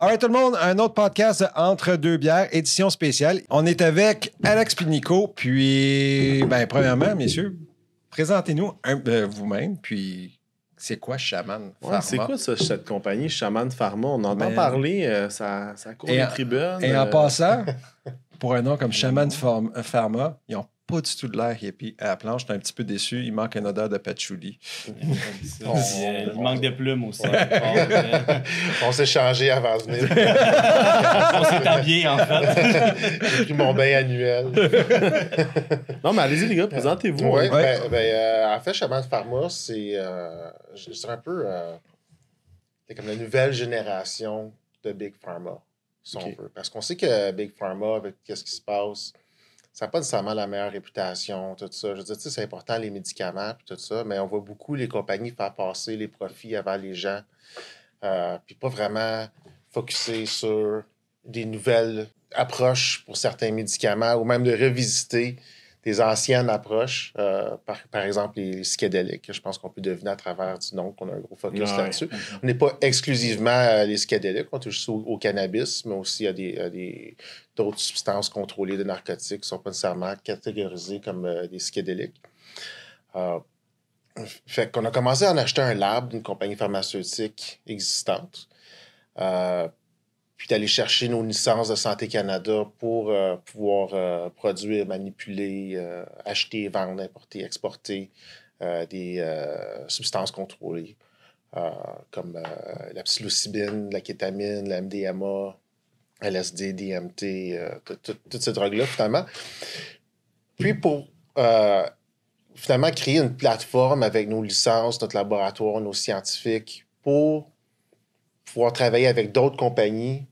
Alright tout le monde, un autre podcast entre deux bières, édition spéciale. On est avec Alex Pinico, puis ben premièrement, messieurs, présentez-nous un- euh, vous-même, puis c'est quoi Shaman Ouais, Pharma? c'est quoi ça, cette compagnie Shaman Pharma? On entend Ben, parler, euh, ça, ça court et les en- tribunes. Et en euh, passant, pour un nom comme Shaman Pharm- Pharma, ils n'ont pas du tout de l'air hippie à la planche. J'étais un petit peu déçu. Il manque une odeur de patchouli. Il manque de plumes aussi. On s'est changé avant de venir. on s'est habillé en fait. J'ai pris mon bain annuel. Non, mais allez-y, les gars, présentez-vous. Ouais, hein. ben, ben, euh, en fait, Chaman Pharma, c'est euh, un peu euh, c'est comme la nouvelle génération de Big Pharma, si on veut. Parce qu'on sait que Big Pharma, avec qu'est-ce qui se passe, ça n'a pas nécessairement la meilleure réputation, tout ça. Je veux dire, c'est important les médicaments puis tout ça, mais on voit beaucoup les compagnies faire passer les profits avant les gens, euh, puis pas vraiment focuser sur des nouvelles approches pour certains médicaments ou même de revisiter des anciennes approches, euh, par, par exemple les psychédéliques. Je pense qu'on peut deviner à travers du nom qu'on a un gros focus Ouais. là-dessus. On n'est pas exclusivement euh, les psychédéliques, on touche au, au cannabis, mais aussi à des, à des- d'autres substances contrôlées de narcotiques qui ne sont pas nécessairement catégorisées comme euh, des psychédéliques. Fait qu'on a commencé à en acheter un lab d'une compagnie pharmaceutique existante. Puis d'aller chercher nos licences de Santé Canada pour euh, pouvoir euh, produire, manipuler, euh, acheter, vendre, importer, exporter des substances contrôlées comme la psilocybine, la kétamine, la MDMA, LSD, DMT, tout- tout- toutes ces drogues-là, finalement. Puis pour finalement créer une plateforme avec nos licences, notre laboratoire, nos scientifiques pour pouvoir travailler avec d'autres compagnies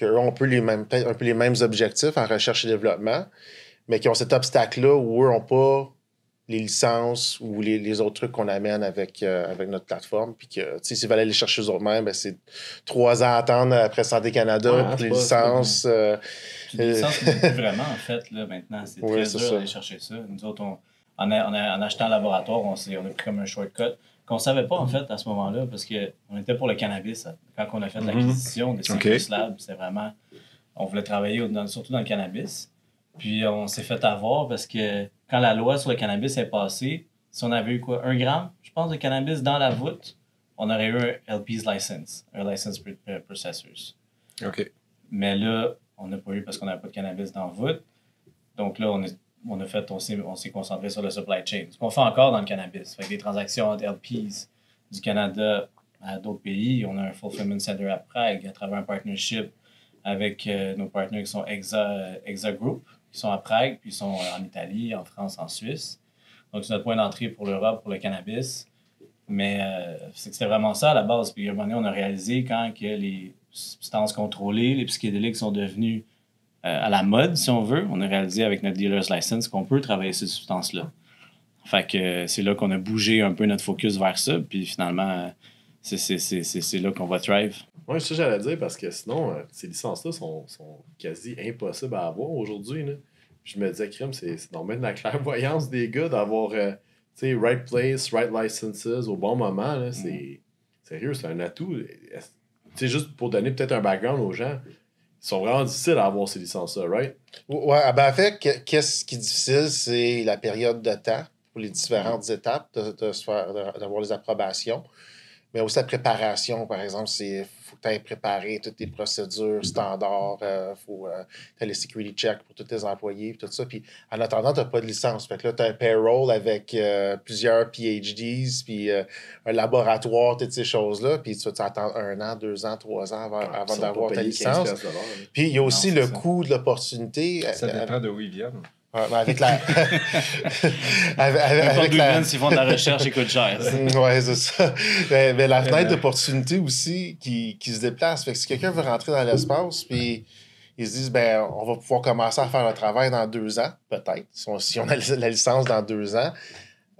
qui ont un peu les mêmes, peut-être un peu les mêmes objectifs en recherche et développement, mais qui ont cet obstacle-là où eux n'ont pas les licences ou les, les autres trucs qu'on amène avec, euh, avec notre plateforme. Puis que, tu sais, s'ils veulent aller chercher eux-mêmes, ben, c'est trois ans à attendre après Santé Canada Ouais, pour c'est les licences. euh, les licences vraiment en fait là, maintenant. C'est très dur d'aller chercher ça. Nous autres, on, en, achetant un laboratoire, on, s'est- on a pris comme un shortcut qu'on ne savait pas en fait à ce moment-là parce qu'on était pour le cannabis. Quand on a fait l'acquisition des Ok. Synchronous Labs, c'était vraiment. On voulait travailler dans- surtout dans le cannabis. Puis on s'est fait avoir parce que quand la loi sur le cannabis est passée, si on avait eu quoi, un gramme, je pense, de cannabis dans la voûte, on aurait eu un LP's license, un license pr- processors. OK. Mais là, on n'a pas eu parce qu'on n'avait pas de cannabis dans la voûte. Donc là, on, est, on a fait, on s'est, on s'est concentré sur le supply chain. Ce qu'on fait encore dans le cannabis. Fait des transactions entre LPs du Canada à d'autres pays. On a un fulfillment center à Prague à travers un partnership avec euh, nos partenaires qui sont Exa, Exa Group, qui sont à Prague, puis ils sont euh, en Italie, en France, en Suisse. Donc c'est notre point d'entrée pour l'Europe, pour le cannabis. Mais euh, c'est c'était vraiment ça à la base. Puis à un moment donné, on a réalisé quand que les substances contrôlées, les psychédéliques sont devenus à la mode, si on veut, on a réalisé avec notre dealer's license qu'on peut travailler ces substances-là. Fait que euh, c'est là qu'on a bougé un peu notre focus vers ça. Puis finalement, euh, c'est- c'est c'est- c'est- c'est là qu'on va thrive. C'est ça que j'allais dire parce que sinon, euh, ces licences-là sont, sont quasi impossibles à avoir aujourd'hui. je me disais, crème, c'est c'est normal de la clairvoyance des gars d'avoir, euh, tu sais, right place, right licenses au bon moment. là. C'est sérieux, c'est un atout. Sais, juste pour donner peut-être un background aux gens, ils sont vraiment difficiles à avoir ces licences-là, right? Ouais, ah ben en fait, que- qu'est-ce qui est difficile, c'est la période de temps pour les différentes étapes de, de d'avoir les approbations. Mais aussi la préparation, par exemple, c'est tu aies préparé toutes tes procédures standards, il faut euh, tu les security checks pour tous tes employés, puis tout ça. Puis en attendant, tu n'as pas de licence. Fait que là, tu as un payroll avec euh, plusieurs PhDs, puis euh, un laboratoire, toutes ces choses-là. Puis tu vas attendre un an, deux ans, trois ans avant, pas d'avoir ta payés 15 licence. Puis il y a aussi le ça. coût de l'opportunité. Ça euh, dépend de où ils viennent. Ouais, mais avec la. avec, ils la. s'ils font de la recherche, ça coûte cher. Ouais, c'est ça. Mais, mais la fenêtre Euh. d'opportunité aussi qui, qui se déplace. Fait que si quelqu'un veut rentrer dans l'espace, puis ils se disent, ben, on va pouvoir commencer à faire le travail dans deux ans, peut-être. Si on, si on a la licence dans deux ans,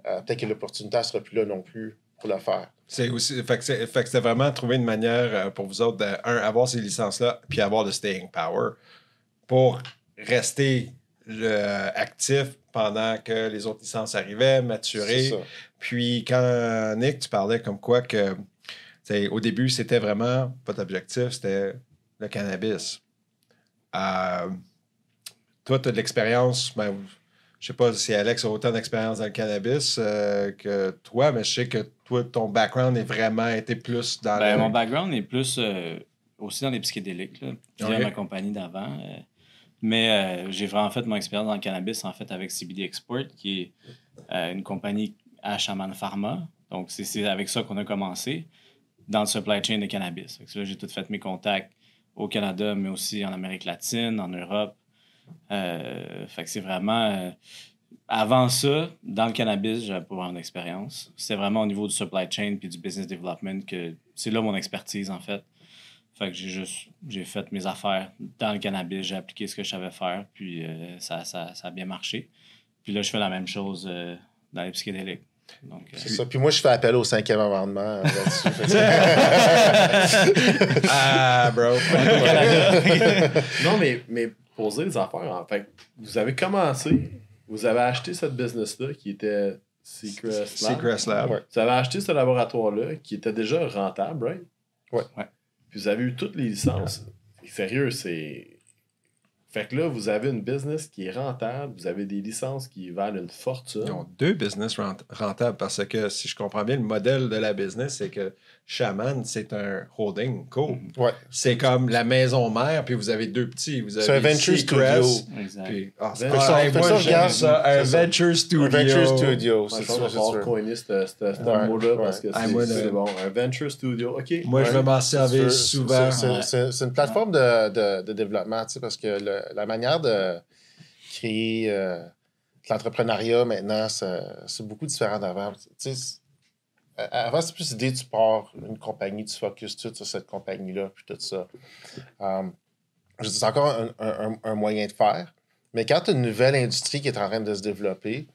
euh, peut-être que l'opportunité ne sera plus là non plus pour le faire. C'est aussi, fait que c'est- fait que c'était vraiment trouver une manière euh, pour vous autres de, un, avoir ces licences-là, puis avoir le staying power pour rester actif pendant que les autres licences arrivaient, ça. Puis quand Nick, tu parlais comme quoi que au début, c'était vraiment votre objectif, c'était le cannabis. Euh, toi, tu as de l'expérience. Ben, je sais pas si Alex a autant d'expérience dans le cannabis euh, que toi, mais je sais que toi, ton background est vraiment été plus dans Ben, le... mon background est plus euh, aussi dans les psychédéliques, là, via Ok. ma compagnie d'avant. Mais euh, j'ai vraiment fait mon expérience dans le cannabis en fait avec CBD Export, qui est euh, une compagnie à Shaman Pharma. Donc, c'est- avec ça qu'on a commencé dans le supply chain de cannabis. Que là, j'ai tout fait mes contacts au Canada, mais aussi en Amérique latine, en Europe. Euh, fait que c'est vraiment. avant ça, dans le cannabis, j'avais pas vraiment d'expérience. C'est vraiment au niveau du supply chain puis du business development que c'est là mon expertise, en fait. Fait que j'ai juste j'ai fait mes affaires dans le cannabis, j'ai appliqué ce que je savais faire, puis euh, ça, ça, ça a bien marché. Puis là, je fais la même chose euh, dans les psychédéliques. Donc, euh, C'est ça. Puis moi, je fais appel au cinquième amendement là-dessus. Ah, bro. Non, mais, mais poser les affaires, en fait, vous avez commencé, vous avez acheté cette business-là qui était Secret Lab. Secret Lab. Ouais. Vous avez acheté ce laboratoire-là qui était déjà rentable, right? Ouais. Ouais. Puis vous avez eu toutes les licences. Sérieux, c'est. Fait que là, vous avez une business qui est rentable, vous avez des licences qui valent une fortune. Ils ont deux business rent- rentables parce que, si je comprends bien, le modèle de la business, c'est que Shaman, c'est un holding co. Ouais. C'est comme la maison mère, puis vous avez deux petits. Vous avez C'est un venture studio. exact. Puis, que ça. ça, moi, ça, regarde. ça. Un C'est ça. venture studio. Un venture studio, c'est je pense sûr, qu'il c'est va falloir sûr. coiner ce, mot-là parce que Ah, c'est moi, le- c'est bon. Un venture studio, OK. Moi, je vais m'en C'est servir souvent. c'est- une plateforme de, de, de développement, tu sais, parce que le- la manière de créer euh, l'entrepreneuriat maintenant, c'est beaucoup différent d'avant. A- avant, c'est plus l'idée, tu pars une compagnie, tu focuses tout sur cette compagnie-là, puis tout ça. C'est encore un, moyen de faire, mais quand tu as une nouvelle industrie qui est en train de se développer,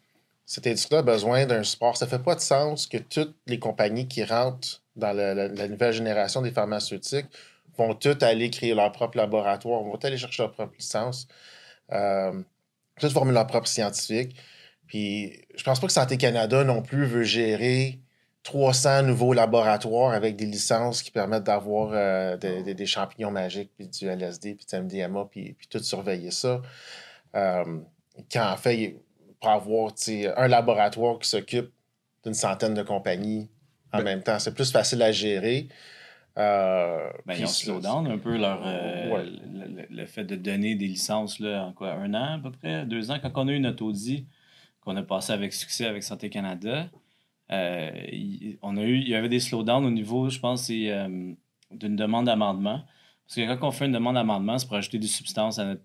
cette industrie a besoin d'un support. Ça fait pas de sens que toutes les compagnies qui rentrent dans la nouvelle génération des pharmaceutiques vont toutes aller créer leur propre laboratoire, vont aller chercher leur propre licence, euh, toutes former leur propre scientifique. Puis je pense pas que Santé Canada non plus veut gérer 300 nouveaux laboratoires avec des licences qui permettent d'avoir euh, des, champignons magiques, puis du LSD, puis du MDMA, puis, puis tout surveiller ça. Euh, quand en fait, pour avoir un laboratoire qui s'occupe d'une centaine de compagnies en Ben- même temps, c'est plus facile à gérer. Euh, Ben, ils ont slow down un peu leur, euh, Ouais. le, le- le fait de donner des licences là, en quoi, un an à peu près, deux ans. Quand on a eu notre audit qu'on a passé avec succès avec Santé Canada, euh, il, on a eu, il y avait des slowdowns au niveau, je pense, c'est, d'une demande d'amendement. Parce que quand on fait une demande d'amendement, c'est pour ajouter des substances à notre,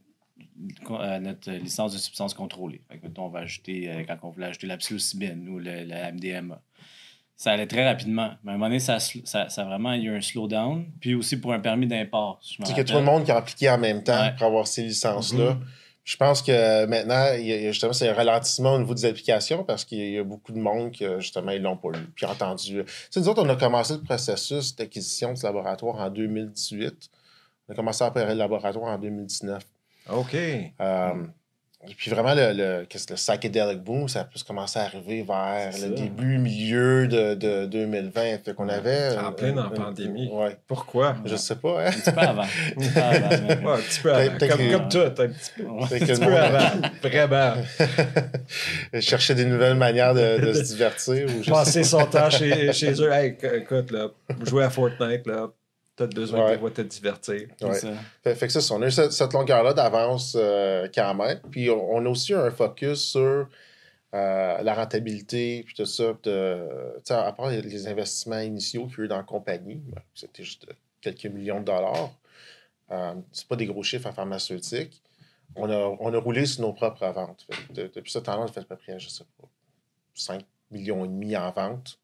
à notre licence de substances contrôlées. Fait que, mettons, on va ajouter, quand on voulait ajouter la psilocybine ou le, le MDMA ça allait très rapidement. Mais à un moment donné, ça, ça, ça a vraiment il y a eu un slowdown. Puis aussi pour un permis d'import. C'est que tout le rappelle. monde qui a appliqué en même temps Ouais. pour avoir ces licences-là. Je pense que maintenant, il y a- y a justement, c'est un ralentissement au niveau des applications parce qu'il y a beaucoup de monde qui, justement, ils l'ont pas eu. Puis entendu. Tu sais, nous autres, on a commencé le processus d'acquisition de ce laboratoire en 2018. On a commencé à opérer le laboratoire en 2019. OK. Euh, et puis vraiment, le, le, le psychedelic boom, ça a plus commencé à arriver vers C'est le ça. début, milieu de, de 2020. Fait qu'on avait... En euh, pleine en euh, pandémie. Ouais. Pourquoi? Je sais pas, hein? Un petit peu avant. Un petit peu avant, mais- Ouais, un petit peu avant. Peut-être Comme, que- comme tout, un petit peu, Ouais. Un petit peu avant. Vraiment. chercher des nouvelles manières de, de se divertir. Ou je sais Passer son temps chez, chez eux. Hey, éc- écoute, là, jouer à Fortnite, là, t'as besoin Ouais. de te divertir. Ouais. C'est ça. Fait, fait que ça, on a eu cette, cette longueur-là d'avance euh, quand même. Puis on, on a aussi un focus sur euh, la rentabilité, puis tout ça. De, tu à part les, les investissements initiaux qu'il y a eu dans la compagnie, ben, c'était juste quelques millions de dollars. Euh, c'est pas des gros chiffres en pharmaceutique. On a, on a roulé sur nos propres ventes. Fait que de- depuis ce temps-là, on a fait à peu près, je sais pas, 5 millions et demi en vente.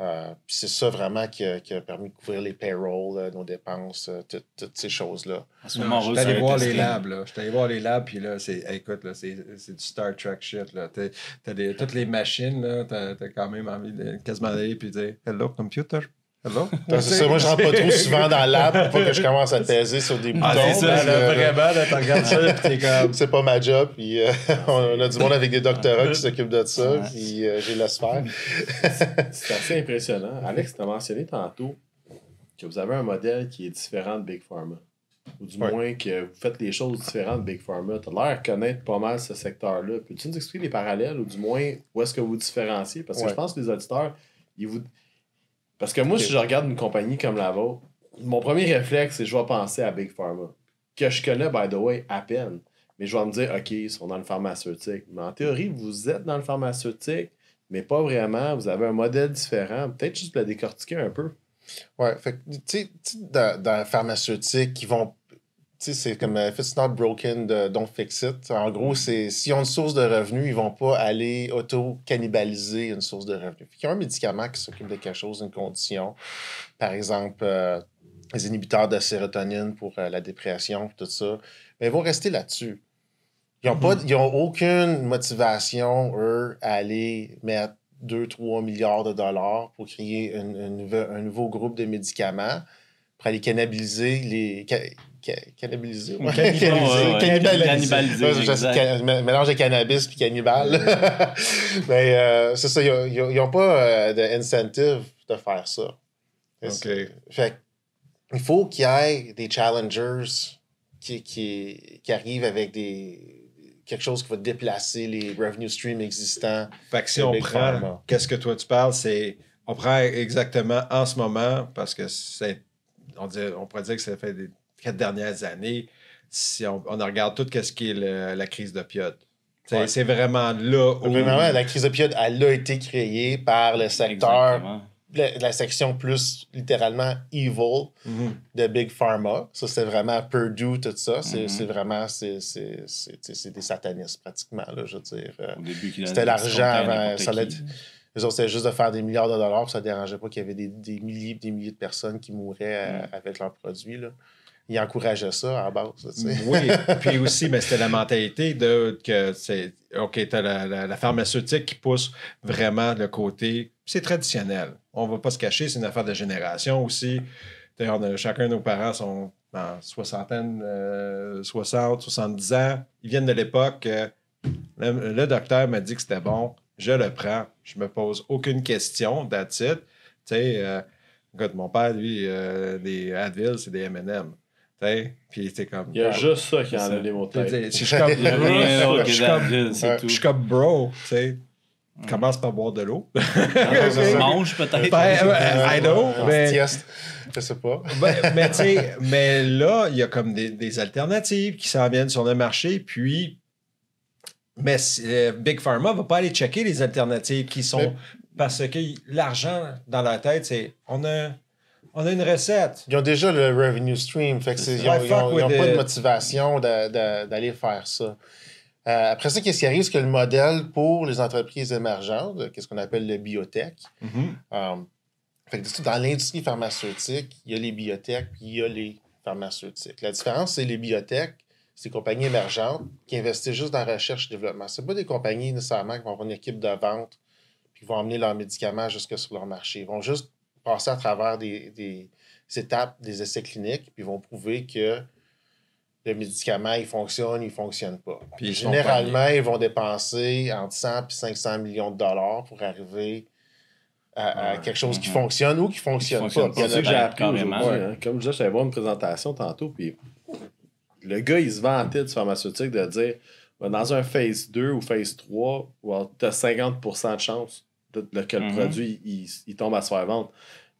Euh, puis c'est ça vraiment qui a, qui a permis de couvrir les payrolls, euh, nos dépenses, euh, tout- toutes ces choses-là. En ce moment, on Je suis allé voir les labs, là. Je suis allé voir les labs, puis là, c'est, écoute, là, c'est, c'est du Star Trek shit, là. T'as, t'as des, toutes les machines, là, t'as, t'as quand même envie de quasiment d'aller puis dire « Hello, computer? Hello? » C'est ça, moi je rentre pas trop souvent dans l'app pour pas que je commence à peser sur des boutons. Ah, c'est ça, parce là, que, vraiment, tu regardes ça, t'es comme... C'est pas ma job, puis euh, on a du monde avec des doctorats qui s'occupent de ça, Ouais. puis euh, j'ai laisse faire. C'est assez impressionnant. Alex, tu as mentionné tantôt que vous avez un modèle qui est différent de Big Pharma. ou du Ouais. moins que vous faites les choses différentes de Big Pharma. Tu as l'air de connaître pas mal ce secteur-là. Peux-tu nous expliquer les parallèles ou du moins où est-ce que vous différenciez? Parce que Ouais. je pense que les auditeurs, ils vous. Parce que moi, si je regarde une compagnie comme la vôtre, mon premier réflexe, c'est que je vais penser à Big Pharma. Que je connais, by the way, à peine. Mais je vais me dire, OK, ils sont dans le pharmaceutique. Mais en théorie, vous êtes dans le pharmaceutique, mais pas vraiment. Vous avez un modèle différent. Peut-être juste le décortiquer un peu. Ouais, fait que, tu sais, tu sais, dans, dans la pharmaceutique, ils vont. C'est comme euh, if it's not broken, don't fix it. En gros, c'est s'ils ont une source de revenus, ils vont pas aller auto-cannibaliser une source de revenus. Fait qu'ils ont un médicament qui s'occupe de quelque chose, d'une condition. Par exemple, euh, les inhibiteurs de sérotonine pour euh, la dépression, tout ça. Mais ils vont rester là-dessus. Ils n'ont ils ont aucune motivation, eux, à aller mettre 2-3 milliards de dollars pour créer une- une un nouveau groupe de médicaments pour aller cannibaliser les. Ca- ca- cannibaliser? Ouais. Cannibaliser, Cannibaliser. ouais. Cannibaliser. Cannibaliser, Ouais, je- exact. ca- mé- mélange de cannabis puis cannibale. Mais euh, c'est ça, ils n'ont pas euh, d'incentive de faire ça. OK. Fait il faut qu'il y ait des challengers qui, qui, qui arrivent avec des quelque chose qui va déplacer les revenue streams existants. Fait que si on prend, qu'est-ce que toi tu parles, c'est, on prend exactement en ce moment, parce que c'est, on, dit- on pourrait dire que ça fait des quatre dernières années, si on, on regarde tout ce qui est le- la crise d'opioïdes. C'est, Ouais. c'est vraiment là où... Premièrement, la crise opioïde, elle a été créée par le secteur, la, la section plus littéralement evil Mhm. de Big Pharma. Ça, c'est vraiment Purdue, tout ça. C'est Mhm. vraiment, c'est des satanistes pratiquement, là, je veux dire. Euh, Au début, qu'il C'était l'argent avant, ça. Eux autres, c'était juste de faire des milliards de dollars, puis ça ne dérangeait pas qu'il y avait des, des milliers et des milliers de personnes qui mouraient euh, Mm. avec leurs produits. Là. Ils encourageaient ça à la base. là, tu sais. Oui, puis aussi, mais c'était la mentalité de que c'est OK, t'as la, la, la pharmaceutique qui pousse vraiment le côté. C'est traditionnel. On va pas se cacher, c'est une affaire de génération aussi. On a- chacun de nos parents sont en soixantaine, euh, 60, 70 ans. Ils viennent de l'époque. euh, le, le docteur m'a dit que c'était bon. Je le prends. Je me pose aucune question. That's it. Tu sais, euh, mon père, lui, euh, des Advil, c'est des M&M. Tu sais, puis c'est comme. Il y a Ah, juste ça qui enlève les mots de tête. Je suis comme, Il y a rien d'autre je que suis comme, Advil, Ouais. c'est tout. je suis comme bro, tu sais. Commence par boire de l'eau. Ah. Mange peut-être. Ben, I know, mais-. Je sais pas. Ben, mais tu sais, mais là, il y a comme des, des alternatives qui s'en viennent sur le marché, puis. Mais euh, Big Pharma va pas aller checker les alternatives qui sont. Mais- Parce que l'argent dans la tête, c'est. On a, on a une recette. Ils ont déjà le revenue stream. Fait que c'est- ils n'ont pas de motivation d'aller faire ça. Euh, après ça, qu'est-ce qui arrive? C'est que le modèle pour les entreprises émergentes, qu'est-ce qu'on appelle le biotech, Euh, fait que dans l'industrie pharmaceutique, il y a les biotech puis il y a les pharmaceutiques. La différence, c'est les biotech, c'est des compagnies émergentes qui investissent juste dans la recherche et développement. Ce pas des compagnies nécessairement qui vont avoir une équipe de vente puis qui vont emmener leurs médicaments jusque sur leur marché. Ils vont juste passer à travers des, des étapes, des essais cliniques, puis ils vont prouver que le médicament, il fonctionne, il ne fonctionne pas. Puis ils Généralement, ils vont dépenser entre 100 et 500 millions de dollars pour arriver à, à Ouais. quelque chose qui Mhm. fonctionne ou qui ne fonctionne, fonctionne pas. C'est ça que j'ai appris aujourd'hui. hein. Comme je disais, j'allais voir une présentation tantôt, puis le gars, il se vantait du pharmaceutique de dire ben, dans un phase 2 ou phase 3, tu as 50% de chance de, de- que le Mhm. produit il, il tombe à se faire vendre.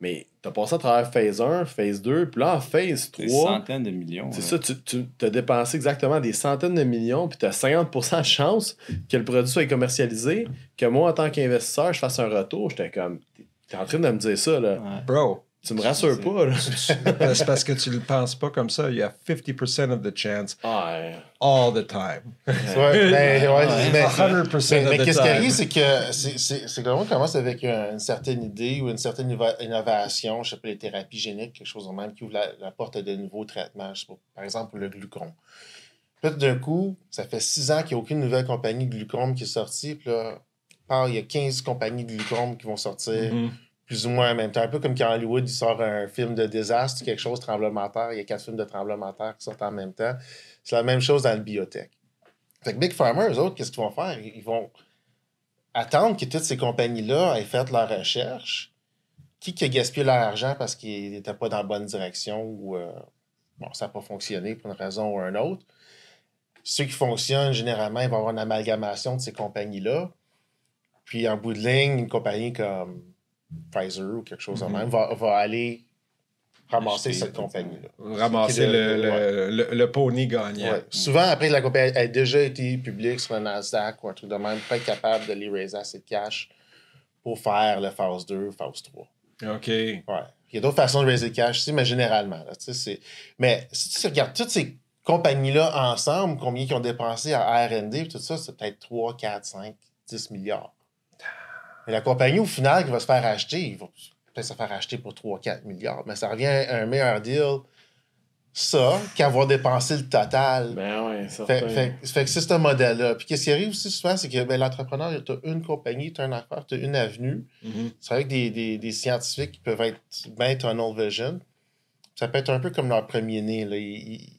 Mais tu as passé à travers phase 1, phase 2, puis là, en phase Des 3, centaines de millions. c'est ça, tu, tu as dépensé exactement des centaines de millions, puis tu as 50% de chance que le produit soit commercialisé, que moi, en tant qu'investisseur, je fasse un retour. J'étais comme, t'es en train de me dire ça, là. Ouais. Bro, Tu me rassures pas, là. c'est parce que tu le penses pas comme ça. Il y a 50% of the chance Ah, ouais. all the time. Ouais, ben, ouais, Ouais. mais- 100% mais, mais qu'est-ce qui arrive, c'est que c'est- c'est c'est que monde commence avec un- une certaine idée ou une certaine innova- innovation, je sais pas, les thérapies géniques, quelque chose de même, qui ouvre la, la porte à de nouveaux traitements, je sais pas, par exemple pour le glucon. Puis d'un coup, ça fait six ans qu'il n'y a aucune nouvelle compagnie de glucome qui est sortie. Puis là, par- il y a 15 compagnies de glucome qui vont sortir Mhm. Plus ou moins en même temps. Un peu comme quand Hollywood il sort un film de désastre, quelque chose de tremblement terre, il y a quatre films de tremblement de terre qui sortent en même temps. C'est la même chose dans le biotech. Fait que Big Pharma, eux autres, qu'est-ce qu'ils vont faire? Ils vont attendre que toutes ces compagnies-là aient fait leur recherche. Qui qui a gaspillé leur argent parce qu'ils n'étaient pas dans la bonne direction ou euh, bon, ça n'a pas fonctionné pour une raison ou une autre? Ceux qui fonctionnent, généralement, ils vont avoir une amalgamation de ces compagnies-là. Puis, en bout de ligne, une compagnie comme Pfizer ou quelque chose de Mhm. même va, va aller ramasser Acheter, cette compagnie-là. Ramasser le, le- le, le, le pony gagnant. Ouais. Souvent, après, la compagnie a déjà été publique sur le Nasdaq ou un truc de même, pas être capable de les raiser assez de cash pour faire le phase 2, phase 3. OK. Ouais. Il y a d'autres façons de raiser cash, tu sais, mais généralement. Là, tu sais, c'est... Mais si tu regardes toutes ces compagnies-là ensemble, combien ils ont dépensé en RD, tout ça, c'est peut-être 3, 4, 5, 10 milliards. Mais la compagnie, au final, qui va se faire acheter, il va peut-être se faire acheter pour 3, 4 milliards. Mais ça revient à un meilleur deal, ça, qu'avoir dépensé le total. Ben ouais. Fait, fait- fait que c'est ce modèle-là. Puis qu'est-ce qui arrive aussi souvent, c'est que ben, l'entrepreneur, tu as une compagnie, tu as une affaire, tu as une avenue. Mhm. C'est avec des, des, des scientifiques qui peuvent être bien tunnel vision. Ça peut être un peu comme leur premier-né. Là. Ils- ils- ils-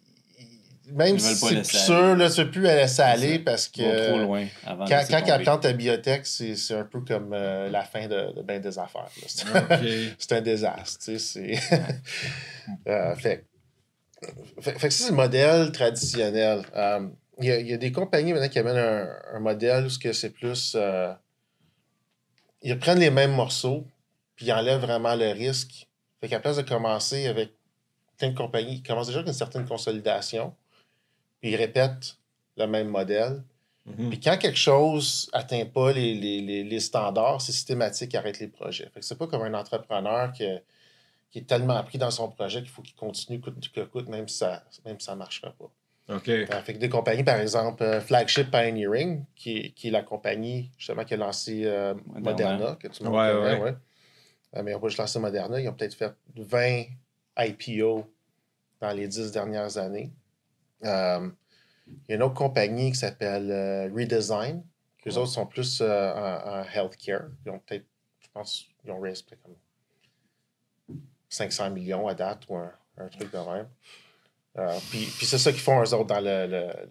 même si c'est plus sûr, là, tu ne peux plus la laisser aller parce vont trop que loin avant quand, quand ils plantent ta biotech, c'est c'est un peu comme euh, la fin de, de bien des affaires. là. C'est- c'est un désastre. Tu sais, c'est... Euh, fait, fait, que c'est le modèle traditionnel. Euh, Il y, a, y a des compagnies maintenant qui amènent un, un modèle où ce que c'est plus... euh, ils prennent les mêmes morceaux, puis ils enlèvent vraiment le risque. Fait qu'à place de commencer avec plein de compagnies, ils commencent déjà avec une certaine consolidation, ils répètent le même modèle. Mhm. Puis quand quelque chose atteint pas les, les, les, les standards, c'est systématique qui arrête les projets. Fait que c'est pas comme un entrepreneur qui, qui est tellement pris dans son projet qu'il faut qu'il continue coûte que coûte, même si ça même si ça marchera pas. OK. Euh, fait que des compagnies, par exemple, euh, Flagship Pioneering, qui, est- qui est la compagnie justement qui a lancé euh, Moderna. Moderna. que tout le monde Ouais, connaît, ouais. ouais. Euh, mais ils n'ont pas juste lancé Moderna, ils ont peut-être fait 20 IPO dans les 10 dernières années. Euh, il y a une autre compagnie qui s'appelle euh, Redesign. Les Ouais. autres sont plus euh, en, en healthcare. Ils ont peut-être, je pense, ils ont raised comme 500 millions à date ou un, un truc de même. Euh, puis puis c'est ça qu'ils font eux autres dans le, le-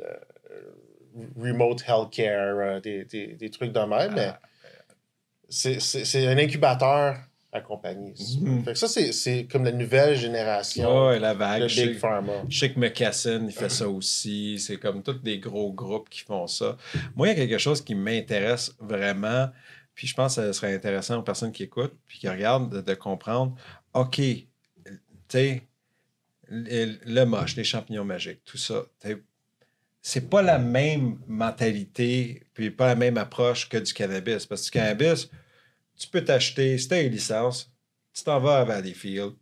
le remote healthcare, des, des, des trucs de même. Mais c'est- c'est c'est un incubateur veux. Mhm. Fait que ça, c'est- c'est comme la nouvelle génération Ouais, la vague. de Big Pharma. Sais que McKesson, il fait ça aussi. C'est comme tous des gros groupes qui font ça. Moi, il y a quelque chose qui m'intéresse vraiment, puis je pense que ce serait intéressant aux personnes qui écoutent, puis qui regardent, de, de comprendre, OK, tu sais, le, le moche, les champignons magiques, tout ça, c'est pas la même mentalité, puis pas la même approche que du cannabis. Parce que du cannabis, tu peux t'acheter, si tu as une licence, tu t'en vas à Valleyfield,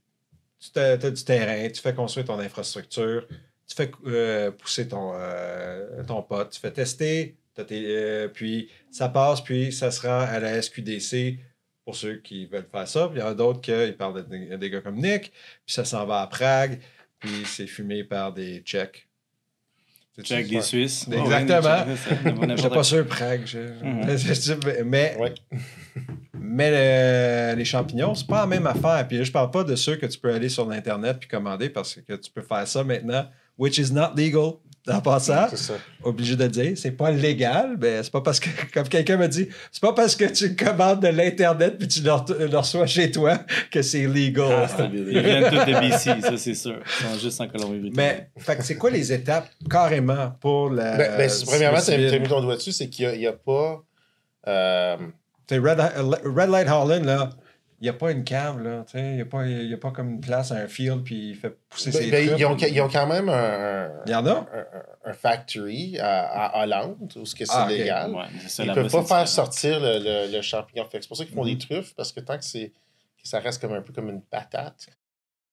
tu as, du terrain, tu fais construire ton infrastructure, tu fais euh, pousser ton, euh, ton pot, tu fais tester, t'as tes- euh, puis ça passe, puis ça se rend à la SQDC pour ceux qui veulent faire ça. Puis il y en a d'autres qui parlent de, de- des gars comme Nick, puis ça s'en va à Prague, puis c'est fumé par des Tchèques. Check des Suisses. Exactement. Je n'importe pas sûr, Prague. je- Mhm. Mais, Ouais. mais le- les champignons, c'est pas la même affaire. Puis là, je parle pas de ceux que tu peux aller sur l'Internet puis commander parce que tu peux faire ça maintenant, which is not legal. En passant, ça. obligé de le dire, c'est pas légal, mais c'est pas parce que, comme quelqu'un m'a dit, c'est pas parce que tu commandes de l'Internet puis tu le, re- le reçois chez toi que c'est legal. Ah, c'est Ils viennent tous de BC, ça c'est sûr. Ils sont juste en Colombie-Britannique. mais, fait que c'est quoi les étapes carrément pour la. Ben, ben, c'est- premièrement, tu psilocybine? as mis ton doigt dessus, c'est qu'il n'y a, pas. euh, Tu sais, Red, Red Light Holland, là, il n'y a pas une cave, là. tu sais, Il n'y a, pas- il y a pas comme une place, un field, puis il fait pousser ben, ses ben, trucs. ils, ont, ils ont quand même un, Il y en a? un, un- un factory à, à Hollande, où ce que c'est Ah, légal. Ouais, ça, Ils ne peuvent pas faire différent. sortir le, le- le champignon. C'est pour ça qu'ils font des truffes, parce que tant que, c'est, que ça reste comme un peu comme une patate,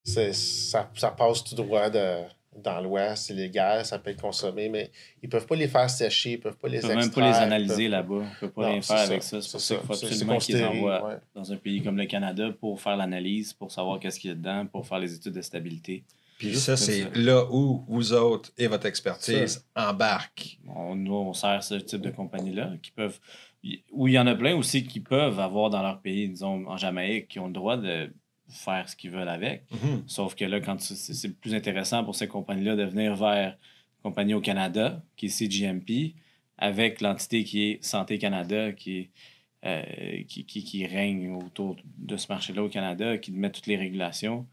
c'est, ça, ça passe tout droit de, dans l'Ouest, c'est légal, ça peut être consommé, mais ils ne peuvent pas les faire sécher, ils ne peuvent pas les Ils peuvent même extraire. pas les analyser peuvent- là-bas. Ils ne peuvent pas Non, rien c'est faire ça, avec ça. C'est c'est pour ça qu'il faut absolument c'est qu'ils les envoient ouais. dans un pays comme le Canada pour faire l'analyse, pour savoir qu'est-ce qu'il y a dedans, pour faire les études de stabilité. Puis ça, c'est là où vous autres et votre expertise embarquent. On, nous, on sert ce type de compagnie-là qui peuvent. Où il y en a plein aussi qui peuvent avoir dans leur pays, disons en Jamaïque, qui ont le droit de faire ce qu'ils veulent avec. Mhm. Sauf que là, quand c'est plus intéressant pour ces compagnies-là de venir vers une compagnie au Canada, qui est CGMP, avec l'entité qui est Santé Canada, qui, est, euh, qui, qui, qui règne autour de ce marché-là au Canada, qui met toutes les régulations.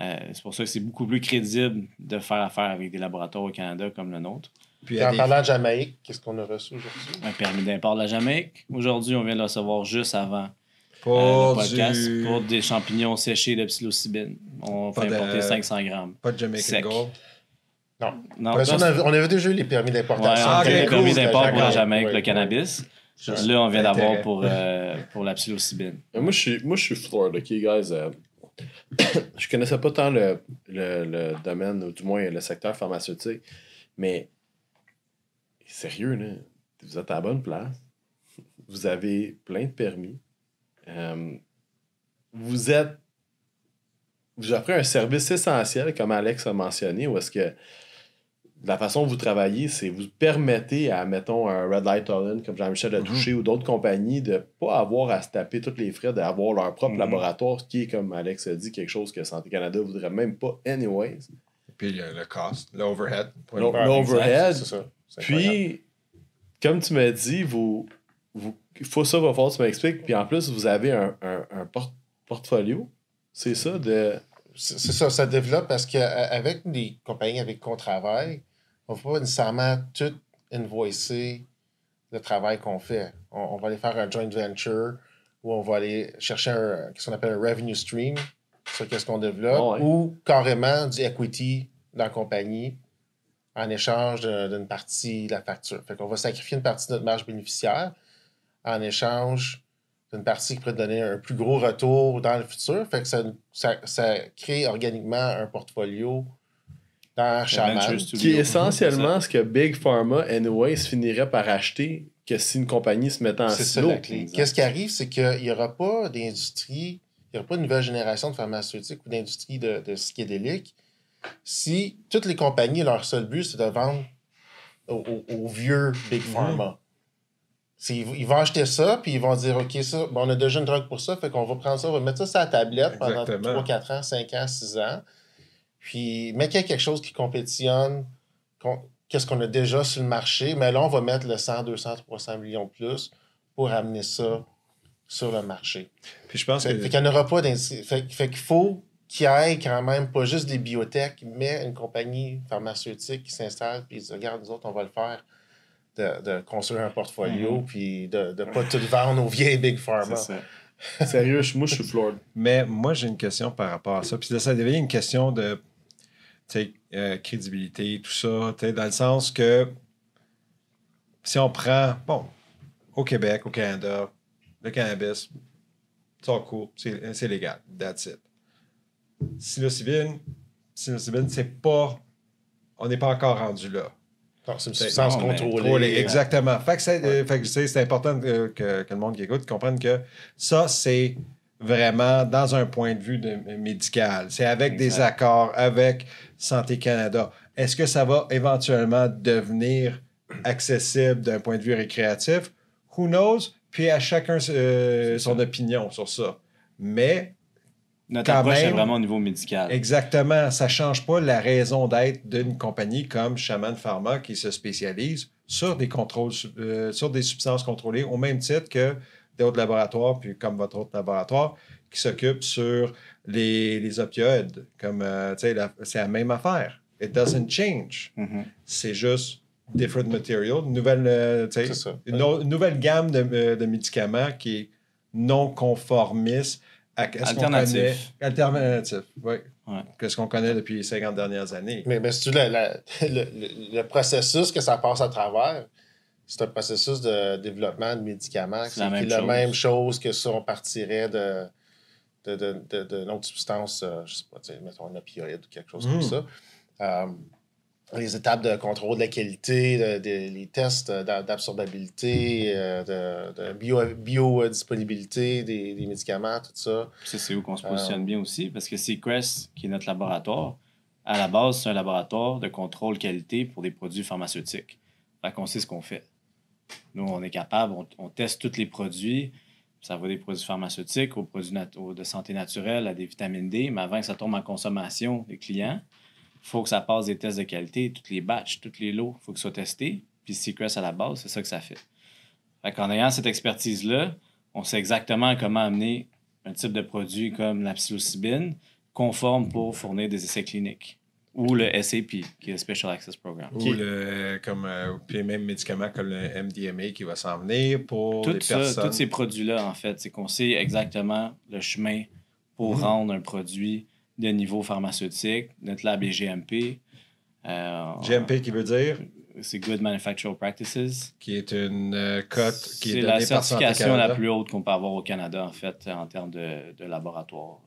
Euh, c'est pour ça que c'est beaucoup plus crédible de faire affaire avec des laboratoires au Canada comme le nôtre. Puis En des- parlant de Jamaïque, qu'est-ce qu'on a reçu aujourd'hui? Un permis d'import de la Jamaïque. Aujourd'hui, on vient de le recevoir juste avant euh, pour le podcast du- pour des champignons séchés de psilocybine. On Pas fait de- importer 500 grammes. Pas de Jamaican Sec. Gold. Non, ça, on, avait déjà eu les permis Ouais, d'importation. on Ah, a ok, fait le cool, permis d'import pour la. Jamaïque, Ouais, le ouais. cannabis. Juste Là, on vient d'avoir pour, euh, pour la psilocybine. Mais Moi, je suis, moi, je suis Florida, OK, guys? Euh, je connaissais pas tant le, le, le domaine, ou du moins le secteur pharmaceutique, mais sérieux, là, vous êtes à la bonne place. Vous avez plein de permis. Euh, vous êtes. Vous offrez un service essentiel, comme Alex a mentionné, où est-ce que la façon dont vous travaillez, c'est vous permettez à, mettons, un Red Light Holland, comme Jean-Michel a Mhm. touché, ou d'autres compagnies, de pas avoir à se taper tous les frais, d'avoir leur propre Mhm. laboratoire, ce qui est, comme Alex a dit, quelque chose que Santé Canada voudrait même pas, anyways. Puis le, le cost, l'overhead. L'overhead. Incroyable. Puis, comme tu m'as dit, vous, vous, il faut ça, va falloir que tu m'expliques. Puis en plus, vous avez un, un, un port- portfolio. C'est ça de. C'est ça, ça développe parce qu'avec les compagnies avec qui on travaille, on ne va pas nécessairement tout invoicer le travail qu'on fait. On, on va aller faire un joint venture où on va aller chercher un, ce qu'on appelle un revenue stream sur qu'est-ce qu'on développe ouais. ou carrément du equity dans la compagnie en échange d'une partie de la facture. Fait qu'on va sacrifier une partie de notre marge bénéficiaire en échange d'une partie qui pourrait donner un plus gros retour dans le futur. Fait que ça, ça, ça crée organiquement un portfolio dans Shaman. Qui est essentiellement ce que Big Pharma, anyways, finirait par acheter que si une compagnie se mettait en C'est ça silo. Qu'est-ce qui arrive, c'est qu'il n'y aura pas d'industrie, il n'y aura pas de nouvelle génération de pharmaceutiques ou d'industrie de, de psychédéliques si toutes les compagnies, leur seul but, c'est de vendre aux, aux vieux Big Pharma. Ils, ils vont acheter ça, puis ils vont dire OK, ça, bon, on a déjà une drogue pour ça, fait qu'on va prendre ça, on va mettre ça sur la tablette pendant Exactement. 3, 4 ans, 5 ans, 6 ans. Puis, mais qu'il y ait quelque chose qui compétitionne, qu'est-ce qu'on a déjà sur le marché, mais là, on va mettre le 100, 200, 300 millions de plus pour amener ça sur le marché. Puis je pense Fait, que. qu'il n'y en aura pas. Fait, fait qu'il faut qu'il y ait quand même pas juste des biotech, mais une compagnie pharmaceutique qui s'installe puis dit Regarde, nous autres, on va le faire. De, de construire un portfolio puis de ne pas tout vendre aux vieilles Big Pharma. Sérieux, je- moi, je suis Florida. Mais moi, j'ai une question par rapport à ça. Puis là, ça devient une question de euh, crédibilité, tout ça, dans le sens que si on prend, bon, au Québec, au Canada, le cannabis, ça court, c'est c'est légal, that's it. Psilocybine, psilocybine, c'est pas, on n'est pas encore rendu là. Non, c'est contrôlée. Contrôlé, exactement. Fait que c'est euh, fait que, tu sais, c'est important euh, que, que le monde qui écoute comprenne que ça, c'est vraiment dans un point de vue de, médical. C'est avec des accords avec Santé Canada. Est-ce que ça va éventuellement devenir accessible d'un point de vue récréatif? Who knows? Puis à chacun euh, son opinion sur ça. Mais Notre Quand approche est même. vraiment au niveau médical. Exactement. Ça ne change pas la raison d'être d'une compagnie comme Shaman Pharma qui se spécialise sur des contrôles, euh, sur des substances contrôlées au même titre que d'autres laboratoires, puis comme votre autre laboratoire, qui s'occupe sur les, les opioïdes. Comme, euh, c'est la même affaire. It doesn't change. Mhm. C'est juste different material, une nouvelle, euh, une, nouvelle gamme de, de médicaments qui est non conformiste à à ce qu'on connaît? Alternatif. Alternatif, oui. Ouais. Que ce qu'on connaît depuis les 50 dernières années? Mais, mais si tu veux, la- la- le, le- le processus que ça passe à travers, c'est un processus de développement de médicaments. C'est la qui est même la chose. même chose que si on partirait de, de, de, de, de- d'une autre substance, euh, je sais pas, tu sais, mettons un opioïde ou quelque chose Mm. comme ça. Euh, les étapes de contrôle de la qualité, de- de- les tests d'a- d'absorbabilité, euh, de, de bio- biodisponibilité des, des médicaments, tout ça. Ça, c'est où qu'on se Euh, positionne bien aussi, parce que Seacrest, qui est notre laboratoire, à la base, c'est un laboratoire de contrôle qualité pour des produits pharmaceutiques. Fait qu'on sait ce qu'on fait. Nous, on est capable, on, on teste tous les produits. Ça va des produits pharmaceutiques aux produits de santé naturelle, à des vitamines D, mais avant que ça tombe en consommation des clients, faut que ça passe des tests de qualité, tous les batchs, tous les lots, il faut que ça soit testé. Puis Seacrest, à la base, c'est ça que ça fait. Fait qu'en ayant cette expertise-là, on sait exactement comment amener un type de produit comme la psilocybine conforme pour fournir des essais cliniques. Ou le SAP, qui est le Special Access Program. Ou le, comme, euh, puis même médicaments comme le MDMA qui va s'en venir pour Tout les ça, personnes. tous ces produits-là, en fait, c'est qu'on sait exactement le chemin pour Mhm. rendre un produit de niveau pharmaceutique. Notre lab est GMP. Euh, GMP qui veut dire? C'est Good Manufacturing Practices. qui est une euh, cote qui est, C'est donnée la par certification la plus haute qu'on peut avoir au Canada, en fait, en termes de, de laboratoire.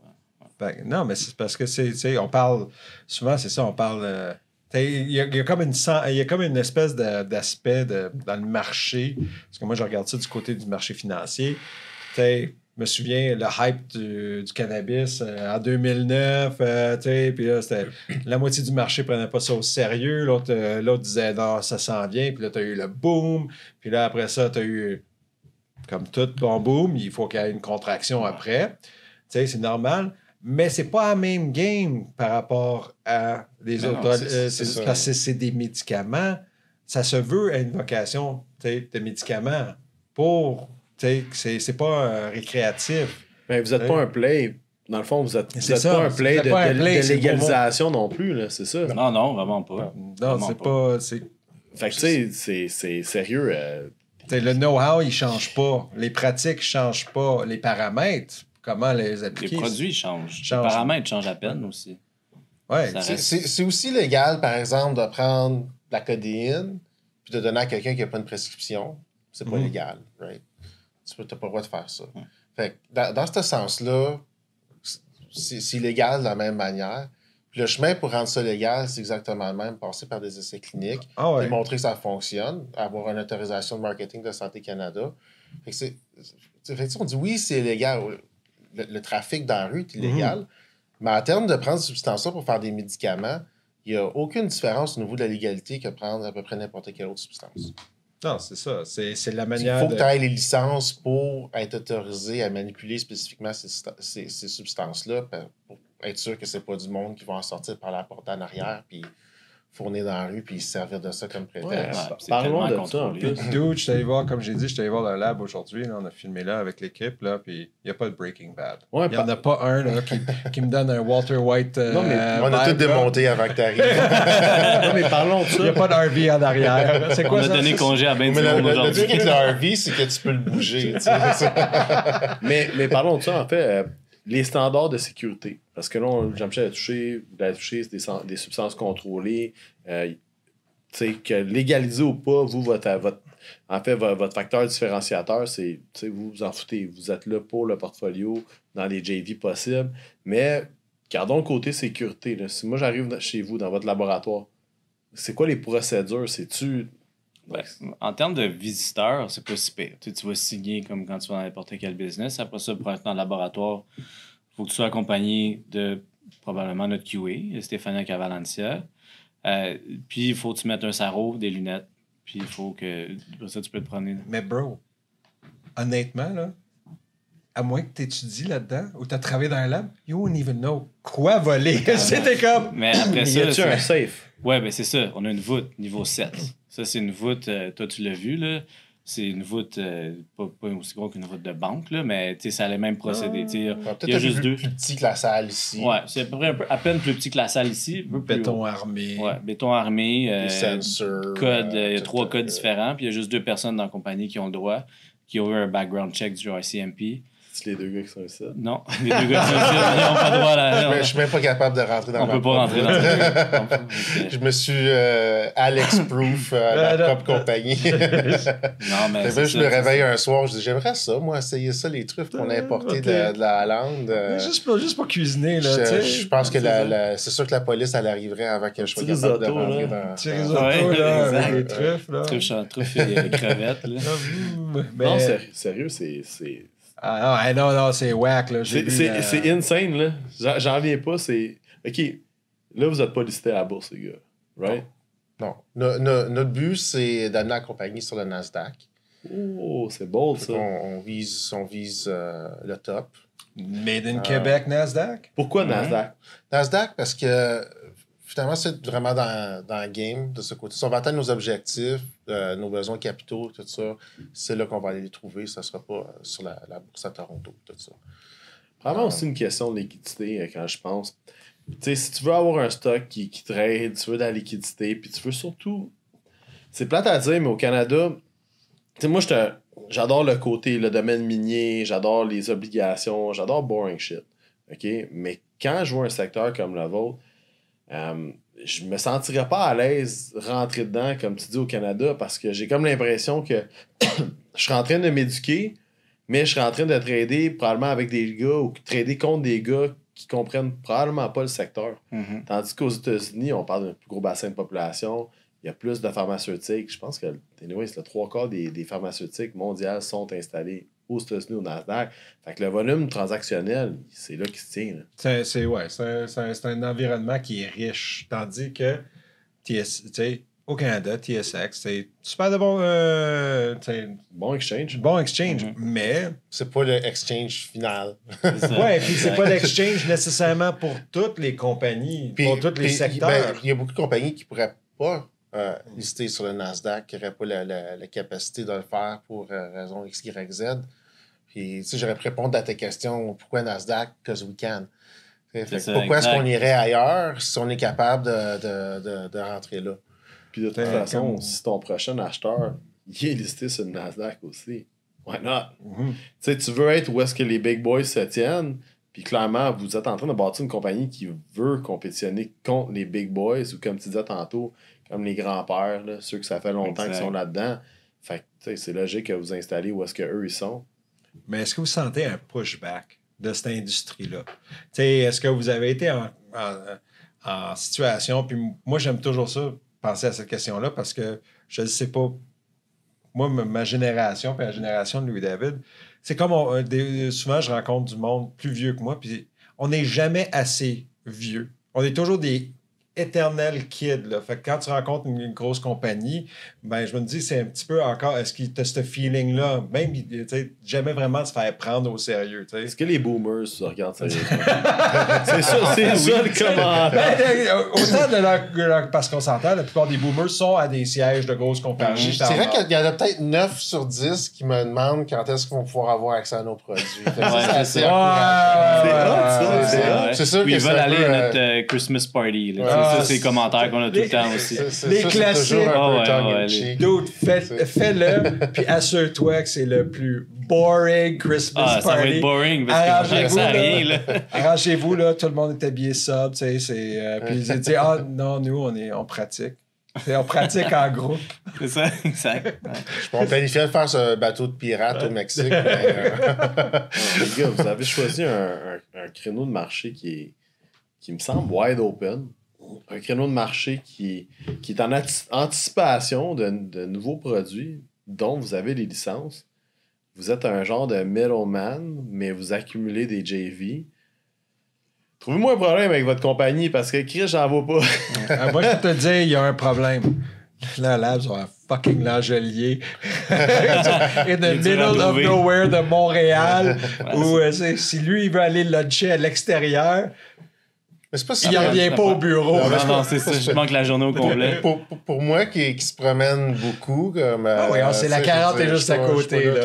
Que- non, mais c'est parce que c'est, tu sais, on parle, souvent c'est ça, on parle, euh, il y, a- il y a comme une, il y a comme une espèce d'aspect dans le marché, parce que moi je regarde ça du côté du marché financier, tu sais, je me souviens le hype du, du cannabis euh, en 2009, euh, tu sais, puis là, c'était, la moitié du marché prenait pas ça au sérieux, l'autre, euh, l'autre disait non, ça s'en vient, puis là, tu as eu le boom, puis là, après ça, tu as eu, comme tout bon boom, il faut qu'il y ait une contraction après, tu sais, c'est normal. Mais c'est pas la même game par rapport à les Non, autres. non, parce que c'est des médicaments. Ça se veut à une vocation tu sais, de médicaments pour. C'est c'est pas euh, récréatif. Mais vous n'êtes pas un play. Dans le fond, vous n'êtes C'est êtes ça, pas un play de, pas un play, de légalisation non plus, là, c'est ça. Non, non, vraiment pas. Non, c'est pas. pas. c'est- Fait que tu sais, c'est- c'est sérieux. euh, tu sais, le know-how, il change pas. Les pratiques changent pas. Les paramètres, comment les Les appliquer. produits changent. Changent. Les paramètres changent à peine aussi. Ouais, c'est- reste- C'est c'est aussi légal, par exemple, de prendre de la codéine puis de donner à quelqu'un qui n'a pas une prescription. C'est pas Mhm. légal, right? Tu n'as pas le droit de faire ça. Fait que dans, dans ce sens-là, c'est légal de la même manière. Puis le chemin pour rendre ça légal, c'est exactement le même, passer par des essais cliniques, Ah ouais. démontrer que ça fonctionne, avoir une autorisation de marketing de Santé Canada. Fait que c'est- on dit oui, c'est illégal. Le, le trafic dans la rue est illégal. Mais en termes de prendre ces substances-là pour faire des médicaments, il n'y a aucune différence au niveau de la légalité que prendre à peu près n'importe quelle autre substance. Non, c'est ça. C'est la Il manière. faut de- que tu aies les licences pour être autorisé à manipuler spécifiquement ces, ces- ces substances-là pour être sûr que c'est pas du monde qui va en sortir par la porte en arrière puis fournir dans la rue puis se servir de ça comme ouais, prétexte. Ouais, c'est parlons de ça. Dude, je suis allé voir, comme j'ai dit, je suis allé voir le lab aujourd'hui. On a filmé là avec l'équipe, là, puis il n'y a pas de Breaking Bad. Ouais, Il n'y en a pas un là, qui, qui me donne un Walter White. euh, Non, mais On a tout là. démonté avant que tu arrives. non, mais parlons de Il n'y a ça. pas d'RV en arrière. C'est On quoi a ça? donné C'est- congé à ben du Mais le, monde le- truc avec le RV, c'est que tu peux le bouger. mais, mais parlons de ça, en fait. Les standards de sécurité. Parce que là, on- Jean-Michel a touché, vous l'avez touché, c'est des, des substances contrôlées. Euh, que légaliser ou pas, vous, votre, votre, en fait, vo- votre facteur différenciateur, c'est, tu sais, vous vous en foutez. Vous êtes là pour le portfolio dans les JV possibles. Mais gardons le côté sécurité. là. Si moi, j'arrive chez vous, dans votre laboratoire, c'est quoi les procédures? C'est-tu... Ben, en termes de visiteurs, c'est pas si pire. Tu, sais, tu vas signer comme quand tu vas dans n'importe quel business. Après ça, pour être dans le laboratoire, il faut que tu sois accompagné de probablement notre QA, Stéphania Cavalancia. Euh, puis, il faut que tu mettes un sarrau, des lunettes. Puis, il faut que. Pour ça, tu peux te promener. Mais bro, honnêtement, là, à moins que tu étudies là-dedans ou tu as travaillé dans un lab, you won't even know quoi voler. C'était comme. Mais après Y ça. a-tu c'est- un safe? Ouais, ben c'est ça. On a une voûte niveau 7. Ça, c'est une voûte, euh, toi, tu l'as vu, là. C'est une voûte euh, pas, pas aussi gros qu'une voûte de banque, là, mais tu sais, ça a les mêmes procédés. Ouais, Il y a juste deux. plus, petit que la salle ici. Ouais, c'est à peu près un peu- à peine plus petit que la salle ici. Béton haut. armé. Ouais, béton armé. euh, Des sensors. code, euh, il y a trois codes différents, puis il y a juste deux personnes dans la compagnie qui ont le droit, qui ont eu un background check du ICMP. C'est les deux gars qui sont ici. Non, les deux gars qui sont ici, ils n'ont pas le droit à la. Je je suis même pas capable de rentrer dans on ma peut pas propre rentrer dans ce Je me suis euh, Alex Proof euh, Ah, ma non. propre compagnie. Non, mais. Je ça, me réveille un soir, je dis j'aimerais ça, moi, essayer ça, les truffes qu'on a importés de, la Hollande. euh, Juste, pour, juste pour cuisiner, là. je, tu pense que C'est la- la- sûr que la police, elle arriverait avant que je sois capable de rentrer là. dans... Dans- risotto, Ouais, là, avec des truffes, là. Truffe, chan- truffe et euh, crevettes, là. Non, sérieux, sérieux, c'est... c'est... Ah, non, hey, non, non, c'est whack, là. J'ai C'est insane, là. J'en- reviens pas, c'est... OK, là, vous êtes pas listé à la bourse, les gars. Right? Non. No- no- notre but, c'est d'amener la compagnie sur le Nasdaq. Oh, c'est bold, Fait ça. On, vise, on vise euh, le top. Made in Ah. Québec, Nasdaq? Pourquoi. Nasdaq? Nasdaq, parce que finalement, c'est vraiment dans, dans le game de ce côté. Si on va atteindre nos objectifs, euh, nos besoins capitaux, tout ça, c'est là qu'on va aller les trouver. Ça ne sera pas euh, sur la, la bourse à Toronto, tout ça. Vraiment aussi une question de liquidité euh, quand je pense. Tu sais, si tu veux avoir un stock qui, qui trade, tu veux de la liquidité, puis tu veux surtout. C'est plate à dire, mais au Canada, tu sais, moi, j'adore le côté, le domaine minier, j'adore les obligations, j'adore boring shit. OK? Mais quand je vois un secteur comme le vôtre, euh, je me sentirais pas à l'aise rentrer dedans, comme tu dis, au Canada, parce que j'ai comme l'impression que je suis en train de m'éduquer, mais je suis en train de trader probablement avec des gars ou trader contre des gars qui comprennent probablement pas le secteur. Mhm. Tandis qu'aux États-Unis, on parle d'un plus gros bassin de population, il y a plus de pharmaceutiques. Je pense que anyway, c'est le trois quarts des, des pharmaceutiques mondiales sont installés aux États-Unis, au Nasdaq. Fait que le volume transactionnel, c'est là qu'il se tient. là. C'est c'est- ouais, c'est un, c'est un- c'est un environnement qui est riche. Tandis que TS, tu sais, au Canada, TSX, c'est super de bon, euh, Bon exchange. bon exchange. Mhm. Mais, C'est pas le exchange final. Ouais, puis c'est pas l'exchange nécessairement pour toutes les compagnies, pour tous les secteurs. ben, Il y a beaucoup de compagnies qui pourraient pas euh, lister sur le Nasdaq, qui n'auraient pas la, la- la capacité de le faire pour euh, raison X, Y, Z. Puis, tu sais, j'aurais pu répondre à ta question pourquoi Nasdaq? Because we can. Fait que ça, pourquoi est-ce qu'on irait ailleurs si on est capable de, de, de, de rentrer là? Puis de toute Ben, façon, comme- si ton prochain acheteur il est listé sur le Nasdaq aussi, why not? Mhm. Tu sais, tu veux être où est-ce que les big boys se tiennent, puis clairement, vous êtes en train de bâtir une compagnie qui veut compétitionner contre les big boys, ou comme tu disais tantôt, comme les grands-pères, ceux que ça fait longtemps qu'ils sont là-dedans. Fait que, c'est logique que vous installez où est-ce qu'eux, ils sont. Mais est-ce que vous sentez un pushback de cette industrie-là? Est-ce que vous avez été en, en- en situation, puis moi j'aime toujours ça, penser à cette question-là, parce que je ne sais pas, moi, ma- génération, puis la génération de Louis-David, c'est comme on- des- souvent je rencontre du monde plus vieux que moi, puis on n'est jamais assez vieux. On est toujours des éternels kids. Là. Fait que quand tu rencontres une, une grosse compagnie, ben, je me dis, c'est un petit peu encore, est-ce qu'il y a ce feeling-là, même, tu sais, jamais vraiment de se faire prendre au sérieux, tu sais. Est-ce que les boomers se regardent sérieusement? c'est ça, c'est ça le commentaire. Ben, euh, Autant de leur, parce qu'on s'entend, la plupart des boomers sont à des sièges de grosses compagnies. C'est vrai qu'il y en a peut-être 9 sur 10 qui me demandent quand est-ce qu'ils vont pouvoir avoir accès à nos produits. Fait que ça, Ouais, c'est c'est assez. C'est ça, c'est c'est sûr ils c'est veulent aller à euh, notre euh, Christmas party. là. Ça, c'est- les commentaires qu'on a tout le temps aussi. Les classiques. un Ah fais-le, puis assure-toi que c'est le plus boring Christmas Ah, ça va party. être boring parce que Arrangez-vous, ça là. rien. Là. Arrangez-vous, là, tout le monde est habillé sub, tu sais, c'est... euh, puis ils disent, ah, non, nous, on, est, on pratique. On pratique en groupe. C'est ça, exact. Ouais. On planifiait de faire ce bateau de pirate au Mexique. mais, euh, Les gars, vous avez choisi un, un- un créneau de marché qui est qui me semble wide open. Un créneau de marché qui, qui est en ati- anticipation de, de nouveaux produits dont vous avez les licences. Vous êtes un genre de middleman, mais vous accumulez des JV. Trouvez-moi un problème avec votre compagnie parce que Chris, j'en vois pas. Ah, moi, je peux te dire, il y a un problème. Là, là, ils ont un fucking langelier. In the middle of nowhere de Montréal. Ouais, où, euh, si lui, il veut aller luncher à l'extérieur, Mais c'est pas si il ouais, revient pas au bureau. Non, Non, non, c'est ça. Je manque la journée au complet. pour, pour, pour moi qui, qui se promène beaucoup, comme. Ah oui, euh, on sait, la tu sais, 40 je veux est juste à côté, là.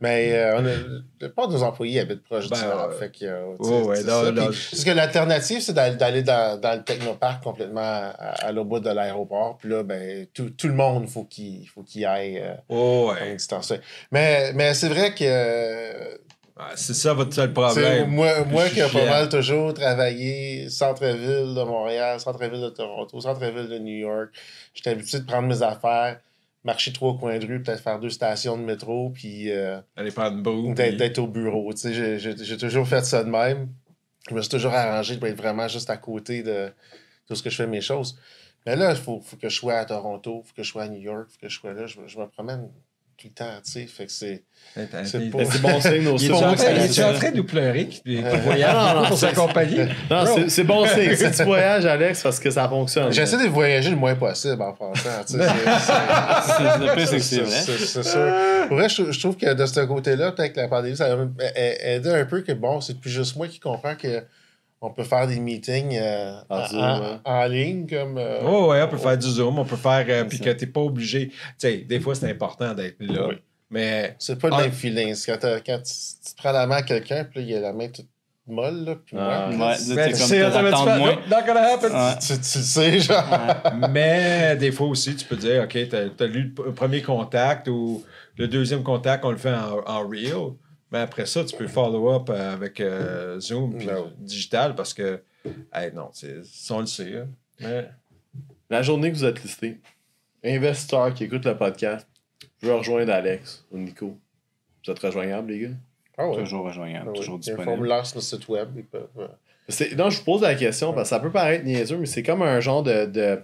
Mais euh, on a, la plupart de nos employés habitent proche Ben, du Nord. ouais. Fait que, euh, Oh, ouais, c'est non, ça. non. Puis, parce que l'alternative, c'est d'aller, d'aller dans, dans le technoparc complètement à, à l'autre bout de l'aéroport. Puis là, ben, tout, tout le monde, faut qu'il faut qu'il aille euh, Oh, ouais. distance. Mais, mais c'est vrai que. Ah, C'est ça votre seul problème. moi, moi qui ai pas mal toujours travaillé centre-ville de Montréal, centre-ville de Toronto, centre-ville de New York, j'étais habitué de prendre mes affaires, marcher trois coins de rue, peut-être faire deux stations de métro, puis euh, Allez prendre boue. d'être puis- au bureau. J'ai- toujours fait ça de même. Je me suis toujours arrangé de être vraiment juste à côté de tout ce que je fais mes choses. Mais là, il faut, faut que je sois à Toronto, il faut que je sois à New York, il faut que je sois là. Je me promène tout le temps, tu sais. Fait que c'est. C'est pas- bon signe Il aussi. il est en train de nous pleurer qu'il voyage pour sa c'est- compagnie. Non, c'est- c'est bon signe. Si tu voyages, Alex, parce que ça fonctionne. J'essaie de voyager le moins possible en sais, c'est- c'est- C'est- Le pire, c'est que c'est C'est vrai. c'est- c'est sûr. Pour vrai, je, je trouve que de ce côté-là, peut-être que la pandémie, ça a- aidé un peu que, bon, c'est plus juste moi qui comprends que on peut faire des meetings euh, En en, Zoom, en- ouais. en ligne comme. euh, Oh, ouais, on peut faire du zoom, on peut faire. euh, C'est puis que t'es pas obligé. Tu sais, des fois, c'est important d'être là. Oui. Mais. C'est pas le Ah. même feeling. C'est Quand, quand tu, tu prends la main à quelqu'un, puis il y a la main toute molle, là. Puis Ah. Ouais, tu sais comme automatiquement, moins. not gonna happen. Ouais. tu, tu le sais, genre. Mais des fois aussi, tu peux dire, OK, tu as, lu le premier contact ou le deuxième contact, on le fait en, en real. Mais après ça, tu peux follow-up avec euh, Zoom puis Non. digital parce que, hey, non, on le sait. hein. Mais, La journée que vous êtes listé, investisseur qui écoute le podcast, je veux rejoindre Alex ou Nico. Vous êtes rejoignables, les gars? Ah ouais. Toujours rejoignable, Ah ouais. toujours Il y a un disponible. formulaire sur notre site web. ils peuvent, euh, C'est- Non, je vous pose la question parce que ça peut paraître niaiseux, mais c'est comme un genre de, de-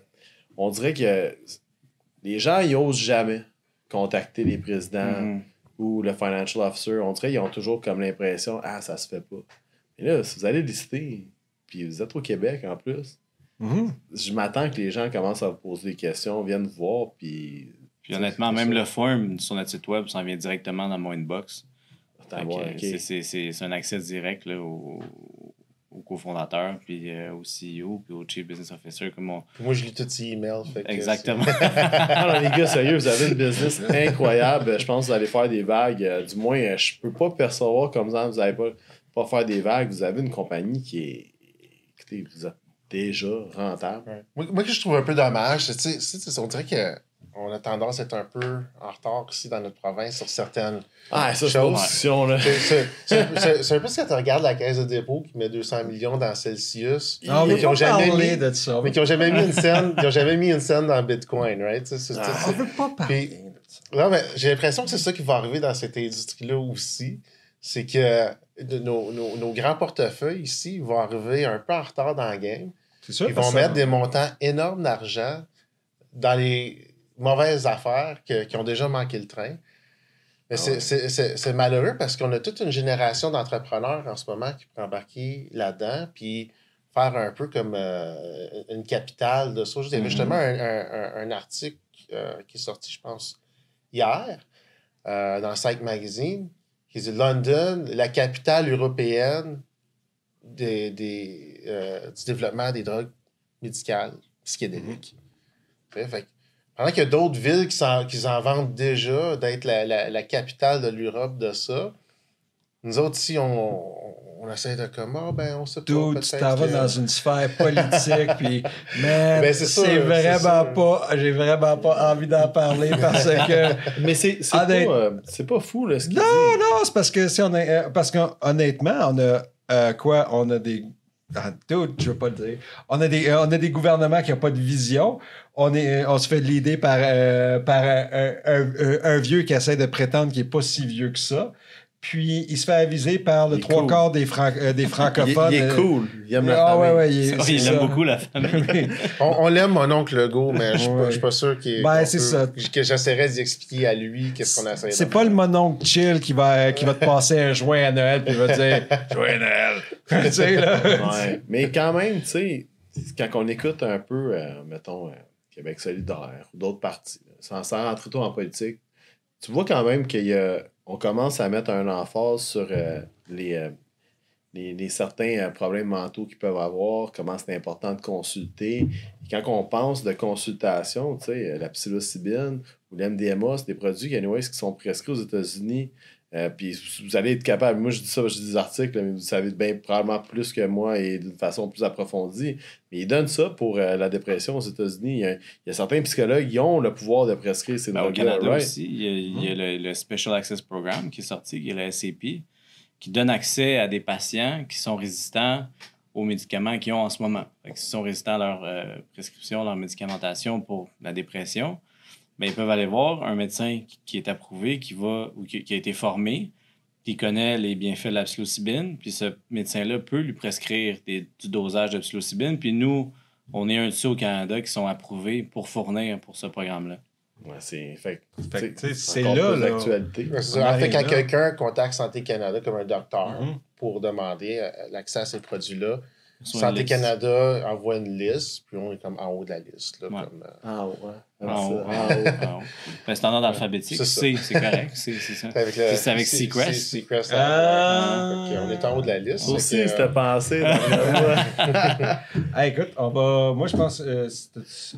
On dirait que les gens, ils osent jamais contacter les présidents Mhm. Ou le financial officer. On dirait qu'ils ont toujours comme l'impression Ah, ça se fait pas. Mais là, si vous allez lister, puis vous êtes au Québec en plus, Mhm. je m'attends que les gens commencent à vous poser des questions, viennent vous voir, puis. Puis honnêtement, même ça. le form sur notre site web s'en vient directement dans mon inbox. C'est- c'est- C'est c'est un accès direct là, au cofondateur, puis euh, au CEO, puis au Chief Business Officer. Comme on... moi, je lis tous ces emails. fait que Exactement. Non, les gars, sérieux, vous avez une business incroyable. Je pense que vous allez faire des vagues. Euh, Du moins, euh, je peux pas percevoir comme ça, vous n'allez pas, pas faire des vagues. Vous avez une compagnie qui est. Écoutez, vous êtes déjà rentable. Ouais. Moi, moi, que je trouve un peu dommage, c'est, sais, tu sais, on a tendance à être un peu en retard ici dans notre province sur certaines. Ah, ça, c'est un peu ce que tu regardes la caisse de dépôt qui met 200 millions dans Celsius, Ah, mais mais qui ont jamais mis, de ça. mais qui ont jamais mis une scène, ils ont jamais mis une scène dans Bitcoin, right? Ah. c'est- On veut pas parler Puis- de ça. Non, mais j'ai l'impression que c'est ça qui va arriver dans cette industrie-là aussi. C'est que de nos, nos- nos grands portefeuilles ici vont arriver un peu en retard dans le game. Sûr. Ils vont ça- mettre des montants énormes d'argent dans les mauvaises affaires que- qui ont déjà manqué le train. Mais Ah c'est- ouais. malheureux parce qu'on a toute une génération d'entrepreneurs en ce moment qui peut embarquer là-dedans puis faire un peu comme euh, une capitale de ça. Il y avait Mhm. justement un, un- article euh, qui est sorti, je pense, hier euh, dans Psych Magazine qui dit London, la capitale européenne des, des, du développement des drogues médicales psychédéliques. Fait- fait pendant qu'il y a d'autres villes qui s'en, qui s'en vantent déjà d'être la, la- la capitale de l'Europe de ça, nous autres ici, on, on essaie de comme, ah ben, on sait pas. Dude, tu t'en vas que- dans une sphère politique, puis man, Ben, c'est c'est sûr, c'est vraiment sûr. pas, j'ai vraiment pas envie d'en parler parce que Mais c'est c'est pas, euh, c'est pas fou, là, ce qu'il non, dit. non, c'est parce que si on est, euh, parce qu'honnêtement, on a euh, quoi, on a des ah, dude, je veux pas le dire. On a des, euh, on a des gouvernements qui n'ont pas de vision. On, est, on se fait leader par, euh, par un, un- un- un vieux qui essaie de prétendre qu'il n'est pas si vieux que ça. Puis il se fait aviser par le trois cool. quarts des, fran- euh, des francophones. il est euh, cool. Il aime la Ah ouais, famille. ouais, il est- aime beaucoup la famille. On, on l'aime, mon oncle Legault, mais je suis pas- Ouais. je suis pas sûr qu'il, Ben, c'est ça. que j'essaierais d'y expliquer à lui qu'est-ce qu'on essaie de C'est pas le mononcle chill qui va, qui va te passer un joint à Noël puis il va te dire Joyeux Noël. tu sais, là. Ouais. Mais quand même, tu sais, quand on écoute un peu, euh, mettons, euh, Québec solidaire ou d'autres partis, sans, rentrer trop en politique, tu vois quand même qu'on commence à mettre un emphase sur euh, les, euh, les, les certains euh, problèmes mentaux qu'ils peuvent avoir, comment c'est important de consulter. Quand on pense de consultation, tu sais, la psilocybine ou l'MDMA, c'est des produits qui sont prescrits aux États-Unis. Euh, puis vous allez être capable, moi je dis ça, je dis des articles, mais vous savez bien probablement plus que moi et d'une façon plus approfondie. Mais ils donnent ça pour euh, la dépression aux États-Unis. Il y, a, il y a certains psychologues qui ont le pouvoir de prescrire ces Ben, au drogues-là. Canada right? aussi, il y a, il y a le, le Special Access Program qui est sorti, qui est le SCP, qui donne accès à des patients qui sont résistants aux médicaments qu'ils ont en ce moment. S'ils sont résistants à leur euh, prescription, leur médicamentation pour la dépression, ben, ils peuvent aller voir un médecin qui, est approuvé, qui, va, ou qui, qui a été formé, qui connaît les bienfaits de la psilocybine, puis ce médecin-là peut lui prescrire des- du dosage de psilocybine, puis nous, on est un de ceux au Canada qui sont approuvés pour fournir pour ce programme-là. Ouais, c'est fait, Fait là, ça. En fait, quand quelqu'un contacte Santé Canada comme un docteur Mhm. pour demander euh, l'accès à ces produits-là, Santé. Canada envoie une liste, puis on est comme en haut de la liste. Là, Ouais. comme, euh, Ah ouais. Ah, En haut. ça, en haut. Ben, en ordre alphabétique. C'est correct. C'est ça. Avec le- C'est avec Seacrest. c'est Seacrest. Ah. On est en haut de la liste. Aussi, c'était euh, pensé. écoute, on va. Moi, je pense. euh,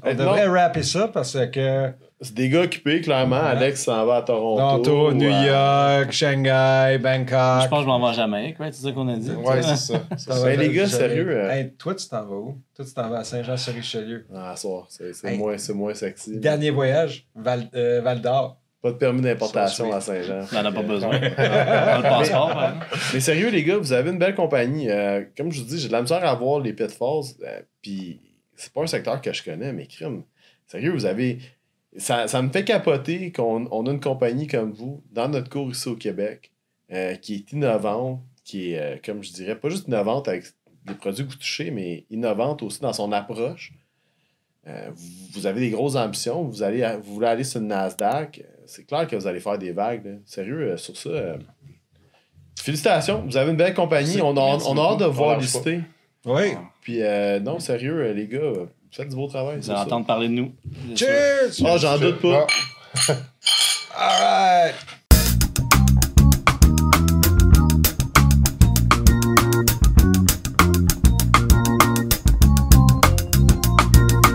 on devrait non. rapper ça parce que. C'est des gars occupés, clairement. Ouais. Alex s'en va à Toronto. Toronto, New. York, Shanghai, Je Bangkok. pense que je m'en vais à Jamaïque, ouais, c'est ça qu'on a dit. Ouais, c'est ça. Ben, les gars, sérieux, euh, Hey, toi, tu t'en vas où? Toi, tu t'en vas à Saint-Jean-sur-Richelieu. Ah, soir, c'est Hey. moins, c'est moins sexy. Dernier voyage, Val, euh, Val d'Or. Pas de permis d'importation à Saint-Jean. On n'en a pas besoin. Le passeport, exemple. Mais sérieux, les gars, vous avez une belle compagnie. Euh, comme je vous dis, j'ai de la misère à voir les pitfalls. euh, Puis c'est pas un secteur que je connais, mais crime. Sérieux, vous avez. Ça, ça me fait capoter qu'on on a une compagnie comme vous dans notre cours ici au Québec euh, qui est innovante, qui est, euh, comme je dirais, pas juste innovante avec des produits que vous touchez, mais innovante aussi dans son approche. Euh, vous, vous avez des grosses ambitions, vous, allez, vous voulez aller sur le Nasdaq. euh, C'est clair que vous allez faire des vagues. là. Sérieux, euh, sur ça. euh, Félicitations, vous avez une belle compagnie. On a, Merci on a hâte de voir lister. Oui. Puis, euh, non, sérieux, les gars, faites du beau travail. Vous allez entendre parler de nous. Cheers! Ah, j'en doute pas. Ah. All right!